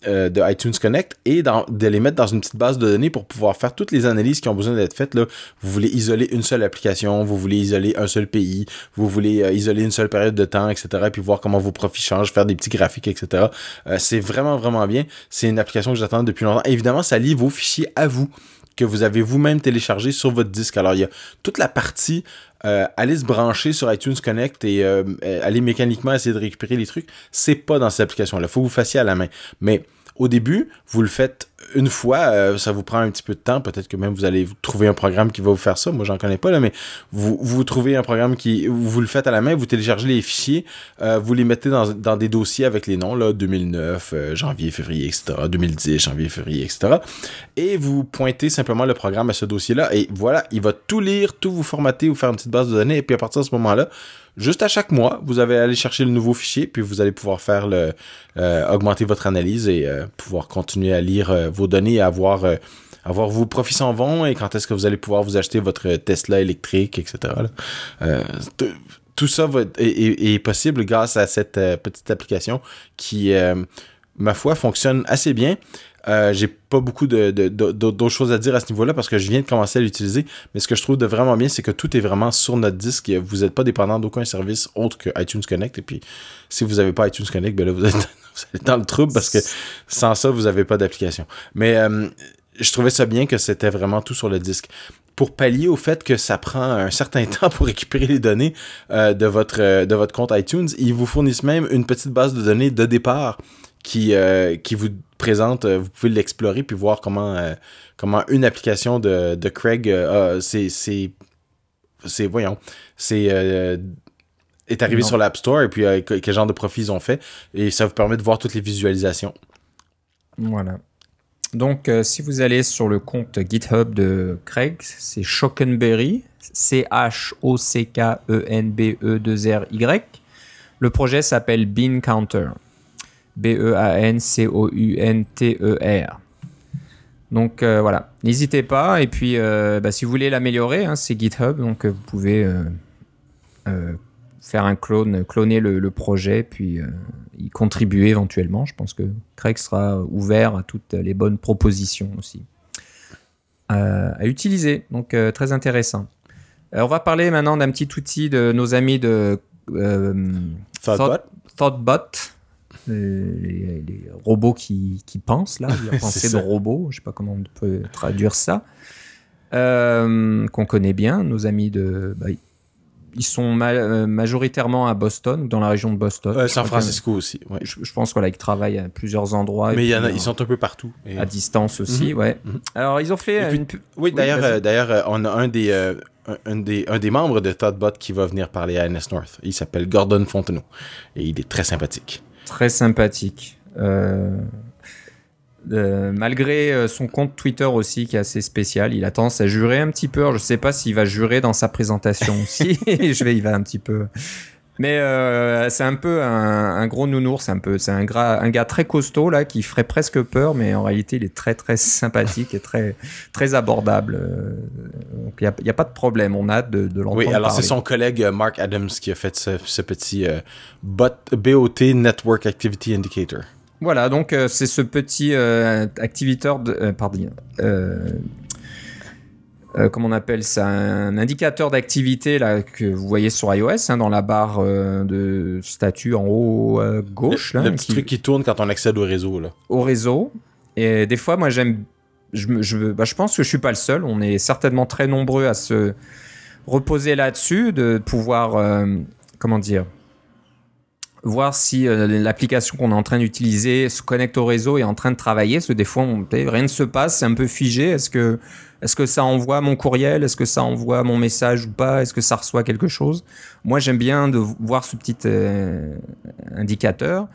Speaker 2: euh, de iTunes Connect et de les mettre dans une petite base de données pour pouvoir faire toutes les analyses qui ont besoin d'être faites. Là. Vous voulez isoler une seule application, vous voulez isoler un seul pays, vous voulez euh, isoler une seule période de temps, etc. Puis voir comment vos profits changent, faire des petits graphiques, etc. Euh, c'est vraiment, vraiment bien. C'est une application que j'attends depuis longtemps. évidemment, ça lit vos fichiers à vous que vous avez vous-même téléchargé sur votre disque. Alors, il y a toute la partie euh, aller se brancher sur iTunes Connect et euh, aller mécaniquement essayer de récupérer les trucs, c'est pas dans cette application-là. Il faut que vous fassiez à la main. Mais au début, vous le faites une fois, euh, ça vous prend un petit peu de temps. Peut-être que même vous allez trouver un programme qui va vous faire ça. Moi, j'en connais pas là, mais vous, vous trouvez un programme qui, vous le faites à la main, vous téléchargez les fichiers, euh, vous les mettez dans, dans des dossiers avec les noms là, 2009, euh, janvier, février, etc., 2010, janvier, février, etc. Et vous pointez simplement le programme à ce dossier-là et voilà, il va tout lire, tout vous formater, vous faire une petite base de données et puis à partir de ce moment-là, Juste à chaque mois, vous allez aller chercher le nouveau fichier, puis vous allez pouvoir faire le augmenter votre analyse et pouvoir continuer à lire vos données et avoir avoir vos profits s'en vont et quand est-ce que vous allez pouvoir vous acheter votre Tesla électrique, etc. tout ça est, possible grâce à cette petite application qui, ma foi, fonctionne assez bien. Euh, j'ai pas beaucoup d'autres choses à dire à ce niveau-là parce que je viens de commencer à l'utiliser. Mais ce que je trouve de vraiment bien, c'est que tout est vraiment sur notre disque. Vous n'êtes pas dépendant d'aucun service autre que iTunes Connect. Et puis, si vous n'avez pas iTunes Connect, ben là, vous êtes, dans le trouble parce que sans ça, vous n'avez pas d'application. Mais euh, je trouvais ça bien que c'était vraiment tout sur le disque. Pour pallier au fait que ça prend un certain temps pour récupérer les données euh, de, votre, de votre compte iTunes, ils vous fournissent même une petite base de données de départ qui, qui vous présente, euh, vous pouvez l'explorer puis voir comment, euh, comment une application de, de Craig, euh, c'est, c'est, voyons, c'est, est arrivé sur l'App Store et puis quel genre de profit ils ont fait. Et ça vous permet de voir toutes les visualisations.
Speaker 1: Voilà. Donc, si vous allez sur le compte GitHub de Craig, c'est Shockenberry, C-H-O-C-K-E-N-B-E-2-R-Y. Le projet s'appelle Bean Counter. B-E-A-N-C-O-U-N-T-E-R. Donc euh, voilà, n'hésitez pas. Et puis, euh, bah, si vous voulez l'améliorer, hein, c'est GitHub, donc euh, vous pouvez faire un clone, cloner le, projet, puis y contribuer éventuellement. Je pense que Craig sera ouvert à toutes les bonnes propositions aussi à utiliser. Donc très intéressant. on va parler maintenant d'un petit outil de nos amis de Thoughtbot. Thoughtbot. Les, robots qui, qui pensent là, la pensée de robots, je sais pas comment on peut traduire ça, qu'on connaît bien, nos amis de, bah, ils sont euh, majoritairement à Boston, dans la région de Boston.
Speaker 2: San Francisco aussi.
Speaker 1: Je, pense qu'ils travaillent à plusieurs endroits.
Speaker 2: Mais y en a, ils sont un peu partout.
Speaker 1: À distance aussi, mhm. ouais. Mhm. Alors ils ont fait une.
Speaker 2: Oui, d'ailleurs, euh, d'ailleurs, euh, on a un des, un des, un des membres de Thoughtbot qui va venir parler à NS North. Il s'appelle Gordon Fontenot et il est très sympathique.
Speaker 1: Très sympathique. Euh, malgré euh, son compte Twitter aussi qui est assez spécial, il a tendance à jurer un petit peu. je ne sais pas s'il va jurer dans sa présentation aussi. je vais, il va un petit peu. Mais euh, c'est un peu un, gros nounours, c'est un peu, c'est un, un gars très costaud là qui ferait presque peur, mais en réalité il est très très sympathique et très très abordable. donc il n'y a, pas de problème, on a hâte de, de l'entendre.
Speaker 2: Oui, alors c'est son collègue Mark Adams qui a fait ce, petit bot, BOT Network Activity Indicator.
Speaker 1: Voilà, donc euh, c'est ce petit euh, activateur de, euh, pardon, comment on appelle ça, un indicateur d'activité là que vous voyez sur iOS hein, dans la barre de statut en haut à gauche.
Speaker 2: Le, petit truc qui tourne quand on accède au réseau là.
Speaker 1: Au réseau. Et des fois, moi j'aime, je, je, bah, je pense que je suis pas le seul. On est certainement très nombreux à se reposer là-dessus, de pouvoir, comment dire voir si euh, l'application qu'on est en train d'utiliser se connecte au réseau et est en train de travailler. Parce que des fois, rien ne se passe, c'est un peu figé. Est-ce que, est-ce que ça envoie mon courriel? Est-ce que ça envoie mon message ou pas? Est-ce que ça reçoit quelque chose? Moi, j'aime bien de voir ce petit euh, indicateur.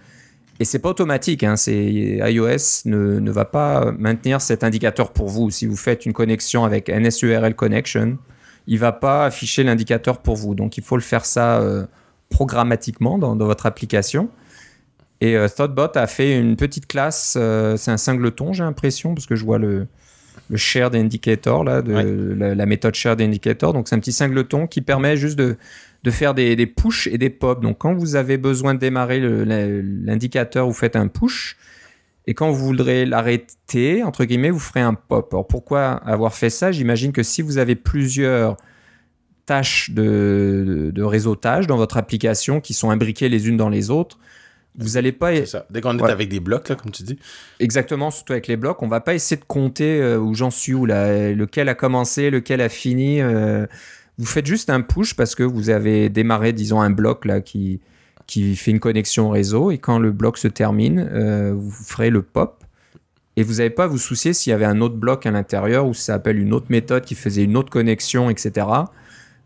Speaker 1: Et c'est pas automatique. Hein, iOS ne, ne va pas maintenir cet indicateur pour vous. Si vous faites une connexion avec NSURL Connection, il va pas afficher l'indicateur pour vous. Donc, il faut le faire ça. Euh, programmatiquement dans, votre application. Et euh, Thoughtbot a fait une petite classe, euh, c'est un singleton, j'ai l'impression, parce que je vois le, le shared indicator, là, de, la, méthode shared indicator. Donc, c'est un petit singleton qui permet juste de, de faire des, des push et des pop. Donc, quand vous avez besoin de démarrer l'indicateur, vous faites un push. Et quand vous voudrez l'arrêter, entre guillemets, vous ferez un pop. Alors, pourquoi avoir fait ça? J'imagine que si vous avez plusieurs tâches de, réseautage dans votre application qui sont imbriquées les unes dans les autres. Vous n'allez pas.
Speaker 2: C'est ça. Dès qu'on est avec des blocs, là, comme tu dis.
Speaker 1: Exactement, surtout avec les blocs, on va pas essayer de compter euh, où j'en suis, où lequel a commencé, lequel a fini. Euh. vous faites juste un push parce que vous avez démarré, disons, un bloc là qui, qui fait une connexion au réseau. Et quand le bloc se termine, euh, vous ferez le pop. Et vous n'avez pas à vous soucier s'il y avait un autre bloc à l'intérieur ou ça appelle une autre méthode qui faisait une autre connexion, etc.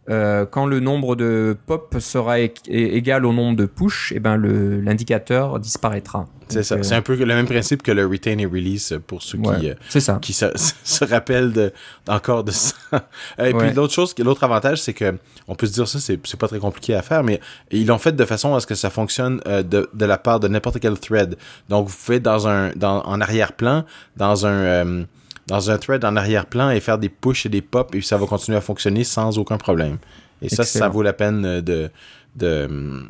Speaker 1: Euh, quand le nombre de pop sera égal au nombre de push, et eh ben l'indicateur disparaîtra.
Speaker 2: C'est ça. Euh, c'est un peu le même principe que le retain et release pour ceux qui,
Speaker 1: euh, ça.
Speaker 2: qui se, se, rappellent de, encore de ça. et puis l'autre chose, l'autre avantage, c'est que on peut se dire ça, c'est pas très compliqué à faire, mais ils l'ont fait de façon à ce que ça fonctionne de, de la part de n'importe quel thread. Donc vous pouvez dans un dans, en arrière-plan, dans un dans un thread en arrière-plan et faire des push et des pop et ça va continuer à fonctionner sans aucun problème. Et ça, ça vaut la peine de, de,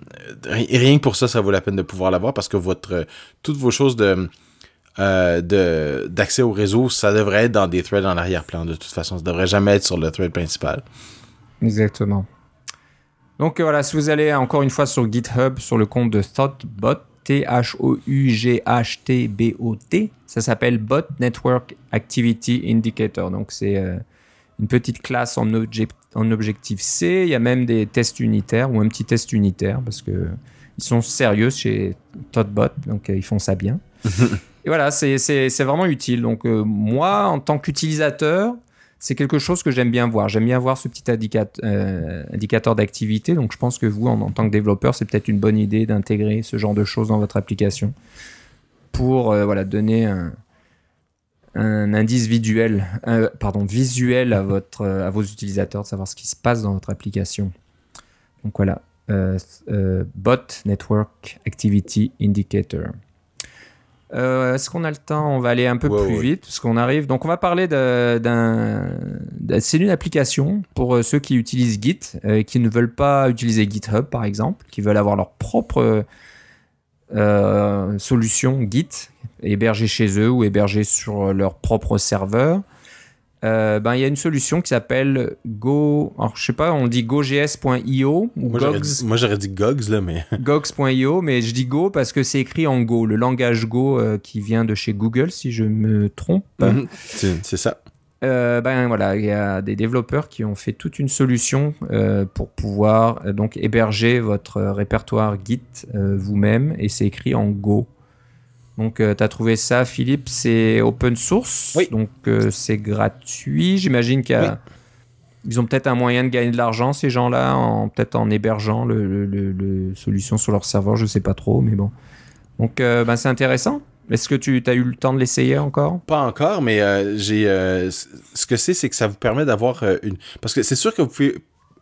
Speaker 2: rien que pour ça, ça vaut la peine de pouvoir l'avoir parce que votre toutes vos choses de euh, d'accès au réseau, ça devrait être dans des threads en arrière-plan de toute façon. Ça devrait jamais être sur le thread principal.
Speaker 1: Exactement. Donc voilà, si vous allez encore une fois sur GitHub, sur le compte de Thoughtbot, T-H-O-U-G-H-T-B-O-T. Ça s'appelle Bot Network Activity Indicator. Donc, c'est euh, une petite classe en, en Objectif C. Il y a même des tests unitaires ou un petit test unitaire parce que ils sont sérieux chez Todbot, donc euh, ils font ça bien. Et voilà, c'est vraiment utile. Donc, euh, moi, en tant qu'utilisateur, c'est quelque chose que j'aime bien voir. J'aime bien voir ce petit euh, indicateur d'activité. Donc, je pense que vous, en, tant que développeur, c'est peut-être une bonne idée d'intégrer ce genre de choses dans votre application pour euh, donner un, indice visuel, visuel à, à vos utilisateurs, de savoir ce qui se passe dans votre application. Donc voilà, euh, Bot Network Activity Indicator. Euh, est-ce qu'on a le temps? On va aller un peu plus vite parce qu'on arrive. Donc, on va parler d'un. C'est une application pour euh, ceux qui utilisent Git, et euh, qui ne veulent pas utiliser GitHub, par exemple, qui veulent avoir leur propre solution Git hébergée chez eux ou hébergée sur leur propre serveur. Euh, ben, il y a une solution qui s'appelle Go. Alors, je sais pas, on dit gogs.io ou
Speaker 2: moi, Gogs. moi, j'aurais dit Gogs, là, mais.
Speaker 1: Gogs.io, mais je dis Go parce que c'est écrit en Go, le langage Go euh, qui vient de chez Google, si je me trompe.
Speaker 2: Mhm. c'est ça.
Speaker 1: Euh, ben voilà, il y a des développeurs qui ont fait toute une solution pour pouvoir donc héberger votre répertoire Git vous-même et c'est écrit en Go. Donc, euh, tu as trouvé ça, Philippe, c'est open source.
Speaker 2: Oui.
Speaker 1: Donc, euh, c'est gratuit. J'imagine qu'ils ont peut-être un moyen de gagner de l'argent, ces gens-là, en, peut-être en hébergeant le, le, solution sur leur serveur, je sais pas trop, mais bon. Donc, euh, ben, c'est intéressant. Est-ce que tu as eu le temps de l'essayer encore?
Speaker 2: Pas encore, mais j'ai. ce que c'est, c'est que ça vous permet d'avoir une. Parce que c'est sûr que vous pouvez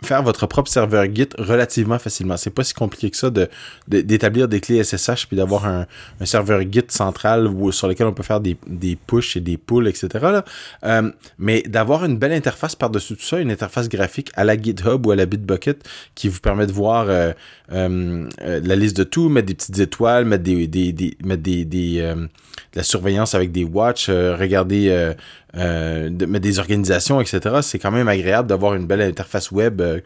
Speaker 2: faire votre propre serveur Git relativement facilement. C'est pas si compliqué que ça de, d'établir des clés SSH puis d'avoir un, serveur Git central sur lequel on peut faire des, des push et des pulls, etc. Euh, mais d'avoir une belle interface par-dessus tout ça, une interface graphique à la GitHub ou à la Bitbucket qui vous permet de voir euh, euh, la liste de tout, mettre des petites étoiles, mettre des, des, mettre des, des la surveillance avec des watch, regarder euh, mais des organisations, etc., c'est quand même agréable d'avoir une belle interface web euh,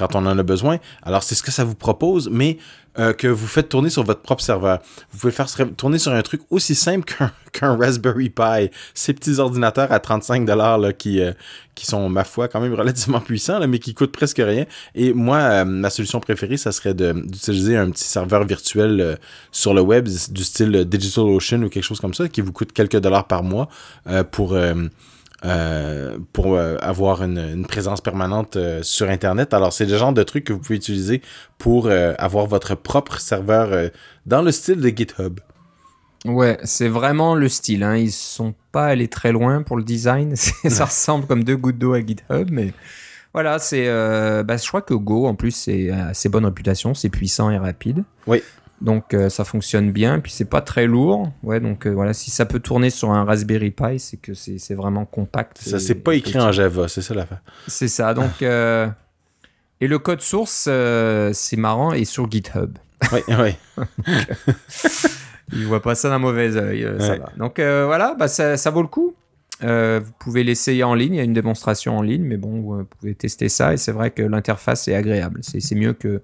Speaker 2: quand on en a besoin. Alors, c'est ce que ça vous propose, mais euh, que vous faites tourner sur votre propre serveur. Vous pouvez faire tourner sur un truc aussi simple qu'un Raspberry Pi. Ces petits ordinateurs à 35 dollars qui euh, qui sont ma foi quand même relativement puissants mais qui coûtent presque rien. Et moi, ma solution préférée, ça serait d'utiliser un petit serveur virtuel sur le web du style DigitalOcean ou quelque chose comme ça qui vous coûte quelques dollars par mois pour euh, pour euh, avoir une, présence permanente euh, sur Internet. Alors, c'est le genre de truc que vous pouvez utiliser pour avoir votre propre serveur dans le style de GitHub.
Speaker 1: Ouais, c'est vraiment le style. Hein. Ils sont pas allés très loin pour le design. ça ressemble comme deux gouttes d'eau à GitHub, mais voilà, c'est. Bah, je crois que Go, en plus, c'est assez bonne réputation, c'est puissant et rapide.
Speaker 2: Oui.
Speaker 1: Donc euh, ça fonctionne bien, puis c'est pas très lourd. Ouais, donc euh, voilà, si ça peut tourner sur un Raspberry Pi, c'est que c'est vraiment compact.
Speaker 2: Ça, c'est pas écrit en Java, c'est ça l'affaire.
Speaker 1: C'est ça. Donc euh, et le code source, c'est marrant, est sur GitHub.
Speaker 2: Oui, oui.
Speaker 1: Il voit pas ça d'un mauvais œil. Ça va. Donc voilà, bah, ça, ça, vaut le coup. vous pouvez l'essayer en ligne, il y a une démonstration en ligne, mais bon, vous pouvez tester ça et c'est vrai que l'interface est agréable. C'est mieux que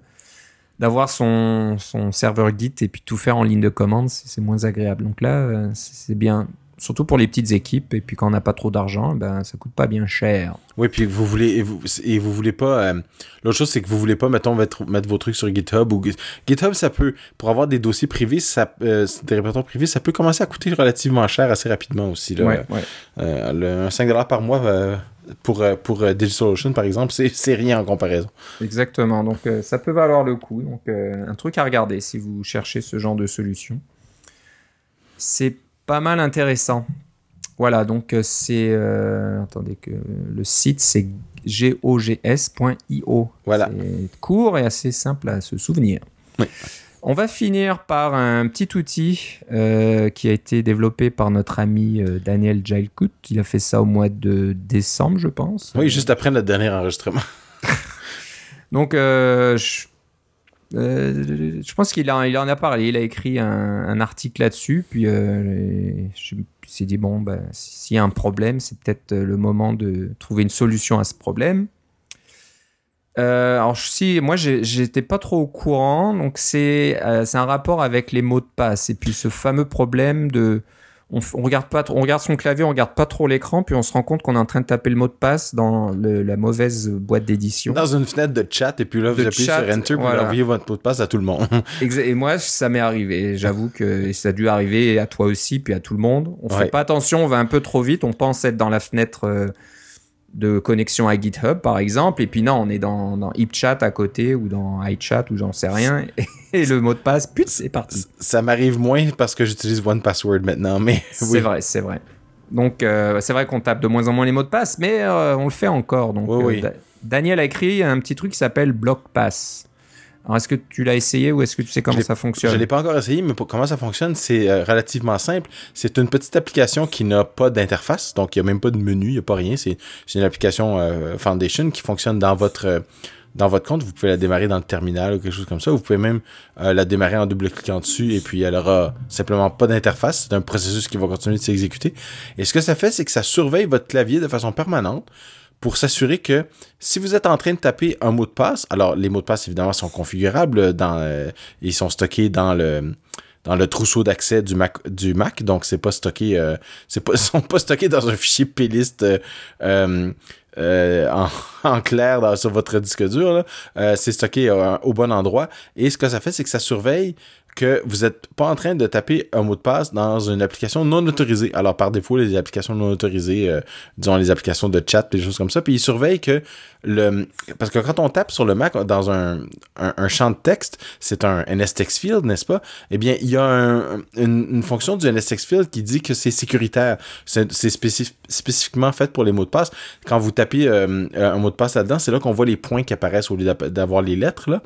Speaker 1: d'avoir son, son serveur Git et puis tout faire en ligne de commande, c'est moins agréable. Donc là, euh, c'est bien. Surtout pour les petites équipes, et puis quand on n'a pas trop d'argent, ben ça coûte pas bien cher.
Speaker 2: Oui, puis vous voulez et vous, et vous voulez pas. Euh, l'autre chose, c'est que vous voulez pas, mettons, mettre, mettre vos trucs sur GitHub ou GitHub, ça peut pour avoir des dossiers privés, ça, euh, des répertoires privés, ça peut commencer à coûter relativement cher assez rapidement aussi. Là.
Speaker 1: Ouais, ouais.
Speaker 2: un 5$ par mois pour, euh, pour euh, DigitalOcean, par exemple, c'est rien en comparaison.
Speaker 1: Exactement. Donc, euh, ça peut valoir le coup. Donc, un truc à regarder si vous cherchez ce genre de solution. C'est pas mal intéressant. Voilà, donc c'est. attendez, que le site c'est gogs.io.
Speaker 2: Voilà.
Speaker 1: C'est court et assez simple à se souvenir.
Speaker 2: Oui.
Speaker 1: On va finir par un petit outil euh, qui a été développé par notre ami euh, Daniel Jailkout. Il a fait ça au mois de décembre, je pense.
Speaker 2: Oui, juste après notre dernier enregistrement.
Speaker 1: Donc, euh, je, pense qu'il il en a parlé. Il a écrit un, article là-dessus. Puis, je me suis dit, bon, ben, s'il y a un problème, c'est peut-être le moment de trouver une solution à ce problème. Euh, alors si moi j'étais pas trop au courant, donc c'est euh, un rapport avec les mots de passe et puis ce fameux problème de on, regarde pas on regarde son clavier, on regarde pas trop l'écran, puis on se rend compte qu'on est en train de taper le mot de passe dans la mauvaise boîte d'édition.
Speaker 2: Dans une fenêtre de chat et puis là vous appuyez sur Enter pour envoyer votre mot de passe à tout le monde.
Speaker 1: et moi ça m'est arrivé, j'avoue que ça a dû arriver à toi aussi puis à tout le monde. On fait pas attention, on va un peu trop vite, on pense être dans la fenêtre. Euh, de connexion à GitHub, par exemple, et puis non, on est dans, dans HipChat à côté ou dans iChat ou j'en sais rien, et, le mot de passe, pute, c'est parti.
Speaker 2: Ça m'arrive moins parce que j'utilise OnePassword maintenant, mais
Speaker 1: C'est vrai, c'est vrai. Donc, euh, c'est vrai qu'on tape de moins en moins les mots de passe, mais euh, on le fait encore. Donc,
Speaker 2: oui,
Speaker 1: euh, Daniel a écrit un petit truc qui s'appelle BlockPass. Alors, est-ce que tu l'as essayé ou est-ce que tu sais comment ça fonctionne?
Speaker 2: Je ne l'ai pas encore essayé, mais pour comment ça fonctionne, c'est euh, relativement simple. C'est une petite application qui n'a pas d'interface, donc il n'y a même pas de menu, il n'y a pas rien. C'est une application euh, Foundation qui fonctionne dans votre dans votre compte, vous pouvez la démarrer dans le terminal ou quelque chose comme ça. Vous pouvez même euh, la démarrer en double-cliquant dessus et puis elle aura simplement pas d'interface. C'est un processus qui va continuer de s'exécuter. Et ce que ça fait, c'est que ça surveille votre clavier de façon permanente pour s'assurer que si vous êtes en train de taper un mot de passe, alors les mots de passe évidemment sont configurables dans, euh, ils sont stockés dans le dans le trousseau d'accès du Mac du Mac. Donc c'est pas stocké euh, c'est pas sont pas stockés dans un fichier playlist euh, en, en, clair sur votre disque dur c'est stocké au bon endroit. Et ce que ça fait c'est que ça surveille que vous n'êtes pas en train de taper un mot de passe dans une application non autorisée. Alors, par défaut, les applications non autorisées, euh, disons les applications de chat, des choses comme ça, puis il surveille que le... Parce que quand on tape sur le Mac dans un, un, champ de texte, c'est un NSText field, n'est-ce pas? Eh bien, il y a une, fonction du NSText field qui dit que c'est sécuritaire. C'est spécifiquement fait pour les mots de passe. Quand vous tapez euh, un mot de passe là-dedans, c'est là, qu'on voit les points qui apparaissent au lieu d'avoir les lettres, là.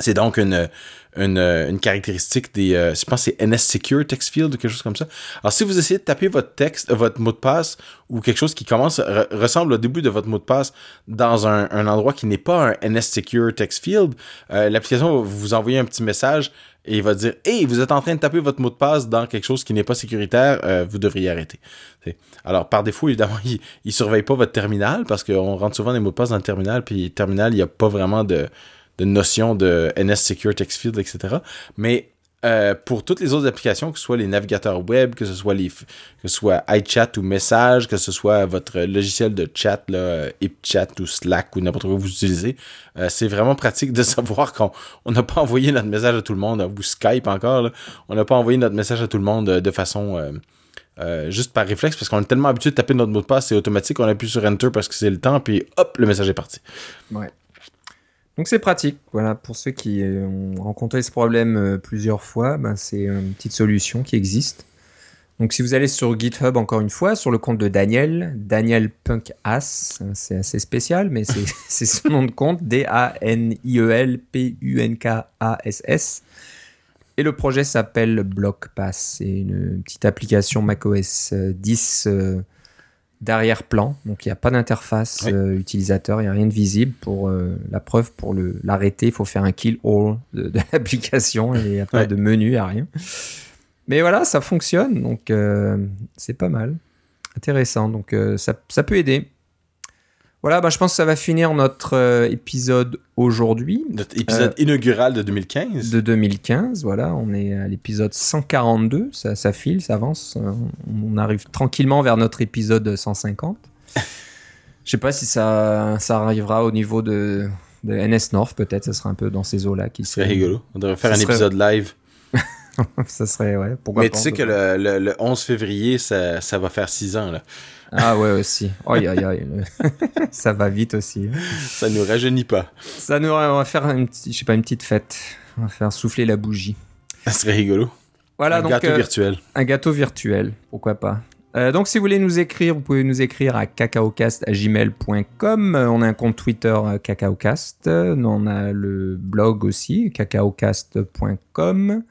Speaker 2: C'est donc une, une, caractéristique des, euh, je pense que c'est NS Secure Text Field ou quelque chose comme ça. Alors si vous essayez de taper votre texte, votre mot de passe ou quelque chose qui commence ressemble au début de votre mot de passe dans un, endroit qui n'est pas un NS Secure Text Field, euh, l'application va vous envoyer un petit message et il va dire Hey, vous êtes en train de taper votre mot de passe dans quelque chose qui n'est pas sécuritaire, euh, vous devriez arrêter. Alors, par défaut, évidemment, il ne surveille pas votre terminal parce qu'on rentre souvent des mots de passe dans le terminal, puis terminal, il n'y a pas vraiment de, de notion de NS Secure Text Field, etc. Mais euh, pour toutes les autres applications, que ce soit les navigateurs web, que ce soit les que ce iChat ou Message, que ce soit votre logiciel de chat, là, HipChat ou Slack ou n'importe quoi que vous utilisez, euh, c'est vraiment pratique de savoir qu'on n'a pas envoyé notre message à tout le monde, ou Skype encore, on n'a pas envoyé notre message à tout le monde euh, de façon juste par réflexe, parce qu'on est tellement habitué de taper notre mot de passe, c'est automatique, on appuie sur Enter parce que c'est le temps, puis hop, le message est parti.
Speaker 1: Donc c'est pratique. Voilà, pour ceux qui ont rencontré ce problème euh, plusieurs fois, ben, c'est une petite solution qui existe. Donc si vous allez sur GitHub encore une fois, sur le compte de Daniel, Daniel Punk Ass, c'est assez spécial, mais c'est son nom de compte, D-A-N-I-E-L-P-U-N-K-A-S-S. Et le projet s'appelle BlockPass. C'est une petite application macOS 10 d'arrière-plan, donc il n'y a pas d'interface euh, utilisateur, il n'y a rien de visible. Pour euh, la preuve, pour l'arrêter, il faut faire un kill all de, l'application, il n'y a pas de menu, il n'y a rien. Mais voilà, ça fonctionne, donc euh, c'est pas mal. Intéressant, donc ça, ça, peut aider. Voilà, bah, je pense que ça va finir notre euh, épisode aujourd'hui.
Speaker 2: Notre épisode euh, inaugural de 2015.
Speaker 1: De 2015, voilà. On est à l'épisode 142. Ça, ça, file, ça avance. On arrive tranquillement vers notre épisode 150. Je sais pas si ça, ça arrivera au niveau de, de NS North, peut-être. Ça sera un peu dans ces eaux-là.
Speaker 2: Qui serait rigolo. On devrait faire un épisode live.
Speaker 1: ça serait, ouais.
Speaker 2: Pourquoi Mais tu sais que le, le, le, 11 février, ça, ça va faire 6 ans, là.
Speaker 1: Ah ouais aussi. ça va vite aussi.
Speaker 2: Ça nous rajeunit pas.
Speaker 1: Ça nous on va faire une je sais pas une petite fête. On va faire souffler la bougie.
Speaker 2: Ça serait rigolo.
Speaker 1: Voilà
Speaker 2: un
Speaker 1: gâteau
Speaker 2: euh, virtuel.
Speaker 1: Un gâteau virtuel, pourquoi pas. Euh, donc si vous voulez nous écrire, vous pouvez nous écrire à cacaocast@gmail.com. On a un compte Twitter euh, cacaocast. On a le blog aussi cacaocast.com.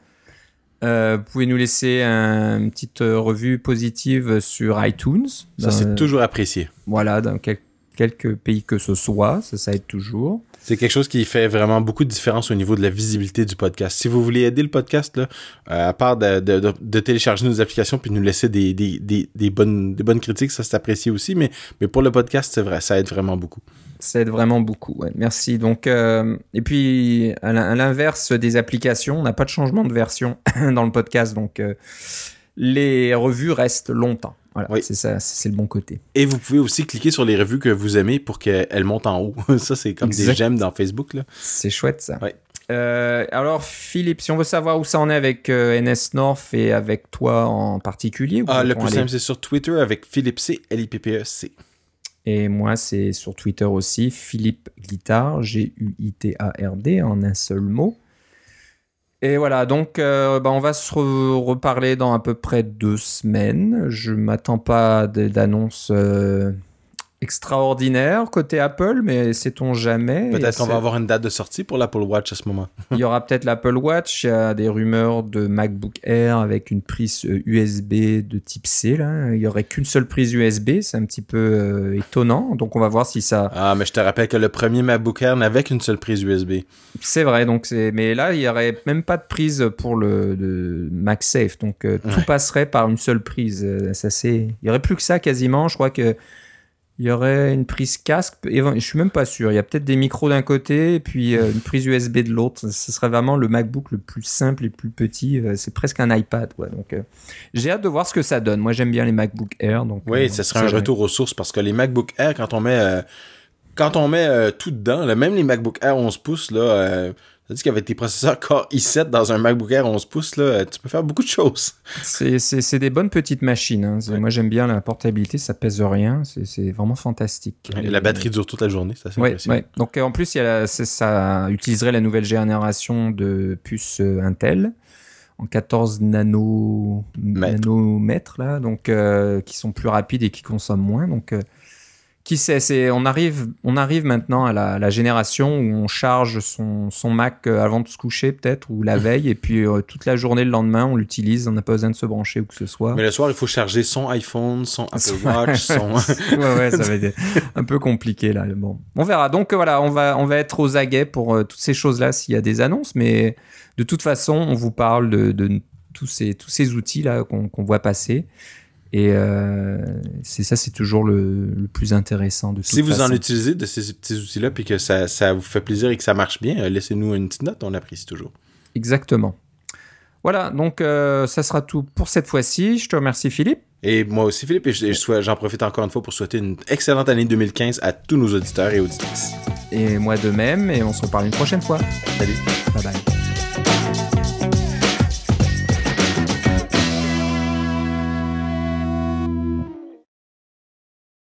Speaker 1: Euh, vous pouvez nous laisser une petite euh, revue positive sur iTunes.
Speaker 2: Ça, c'est toujours apprécié.
Speaker 1: Voilà, dans quelques pays que ce soit, ça, ça aide toujours.
Speaker 2: C'est quelque chose qui fait vraiment beaucoup de différence au niveau de la visibilité du podcast. Si vous voulez aider le podcast, euh, à part de, télécharger nos applications puis nous laisser des, bonnes, critiques, ça c'est apprécié aussi, mais, pour le podcast, c'est vrai, ça aide vraiment beaucoup.
Speaker 1: Ça aide vraiment beaucoup. Merci. Donc, euh, et puis, à l'inverse des applications, on n'a pas de changement de version dans le podcast. Donc, euh, les revues restent longtemps. Voilà, oui. c'est ça, c'est le bon côté.
Speaker 2: Et vous pouvez aussi cliquer sur les revues que vous aimez pour qu'elles montent en haut. ça, c'est comme des j'aime dans Facebook.
Speaker 1: C'est chouette, ça. Euh, alors, Philippe, si on veut savoir où ça en est avec NS North et avec toi en particulier,
Speaker 2: ah, le plus simple, c'est sur Twitter avec Philippe C, L-I-P-P-E-C.
Speaker 1: Et moi, c'est sur Twitter aussi, Philippe Guitard, G-U-I-T-A-R-D, en un seul mot. Et voilà, donc euh, bah, on va se reparler dans à peu près deux semaines. Je m'attends pas d'annonce euh, extraordinaire côté Apple, mais sait-on jamais.
Speaker 2: Peut-être qu'on va avoir une date de sortie pour l'Apple Watch à ce moment.
Speaker 1: il y aura peut-être l'Apple Watch, il y a des rumeurs de MacBook Air avec une prise USB euh, de type C. Là. Il y aurait qu'une seule prise USB, c'est un petit peu euh, étonnant. Donc on va voir si ça...
Speaker 2: Ah, mais je te rappelle que le premier MacBook Air n'avait qu'une seule prise USB.
Speaker 1: C'est vrai, donc c'est... mais là, il y aurait même pas de prise pour le, MagSafe. Donc euh, tout passerait par une seule prise. Ça, c'est... Il y aurait plus que ça quasiment. Je crois que il y aurait une prise casque, je suis même pas sûr. Il y a peut-être des micros d'un côté et puis euh, une prise USB de l'autre. Ce serait vraiment le MacBook le plus simple et le plus petit. Euh, c'est presque un iPad. Donc, euh, j'ai hâte de voir ce que ça donne. Moi, j'aime bien les MacBook Air. Donc,
Speaker 2: oui, ce serait un retour aux sources parce que les MacBook Air, quand on met, quand on met tout dedans, même les MacBook Air 11 pouces, là, dit qu'avec tes processeurs Core i7 dans un MacBook Air 11 pouces, là, tu peux faire beaucoup de choses.
Speaker 1: C'est des bonnes petites machines. Hein. Moi, j'aime bien la portabilité, ça pèse rien. C'est vraiment fantastique.
Speaker 2: Et la batterie dure toute la journée, ça
Speaker 1: c'est ouais, ouais. Donc, en plus, il y a ça utiliserait la nouvelle génération de puces euh, Intel en 14 nano... nanomètres, là, donc, euh, qui sont plus rapides et qui consomment moins. Donc, euh, qui sait, c'est, on arrive, on arrive maintenant à la, génération où on charge son, son, Mac euh, avant de se coucher peut-être ou la veille et puis euh, toute la journée le lendemain on l'utilise, on n'a pas besoin de se brancher ou que ce soit.
Speaker 2: Mais le soir il faut charger son iPhone, son Apple Watch, son.
Speaker 1: ouais ouais, ça va être un peu compliqué là. Bon, on verra. Donc voilà, on va on va être aux aguets pour euh, toutes ces choses là s'il y a des annonces, mais de toute façon on vous parle de, de tous ces tous ces outils là qu'on voit passer. Et euh, c'est ça, c'est toujours le, plus intéressant de tout.
Speaker 2: Si vous en utilisez de ces petits outils-là, puis que ça, ça, vous fait plaisir et que ça marche bien, euh, laissez-nous une petite note, on apprécie toujours.
Speaker 1: Exactement. Voilà, donc euh, ça sera tout pour cette fois-ci. Je te remercie Philippe.
Speaker 2: Et moi aussi Philippe, et j'en profite encore une fois pour souhaiter une excellente année 2015 à tous nos auditeurs et auditrices.
Speaker 1: Et moi de même, et on se reparle une prochaine fois.
Speaker 2: Salut.
Speaker 1: Bye bye.